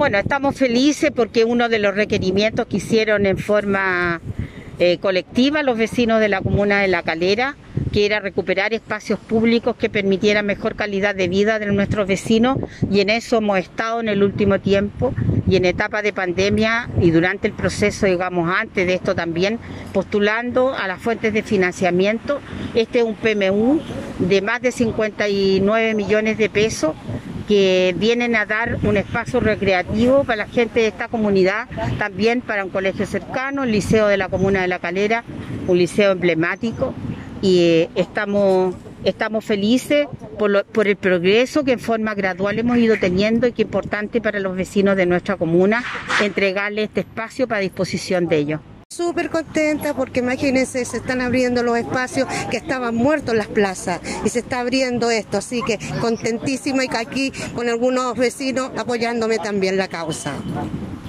Bueno, estamos felices porque uno de los requerimientos que hicieron en forma eh, colectiva los vecinos de la comuna de La Calera, que era recuperar espacios públicos que permitieran mejor calidad de vida de nuestros vecinos y en eso hemos estado en el último tiempo y en etapa de pandemia y durante el proceso, digamos, antes de esto también, postulando a las fuentes de financiamiento. Este es un PMU de más de 59 millones de pesos que vienen a dar un espacio recreativo para la gente de esta comunidad, también para un colegio cercano, el Liceo de la Comuna de La Calera, un liceo emblemático, y eh, estamos, estamos felices por, por el progreso que en forma gradual hemos ido teniendo y que es importante para los vecinos de nuestra comuna entregarle este espacio para disposición de ellos. Súper contenta porque imagínense, se están abriendo los espacios que estaban muertos en las plazas y se está abriendo esto, así que contentísima y aquí con algunos vecinos apoyándome también la causa.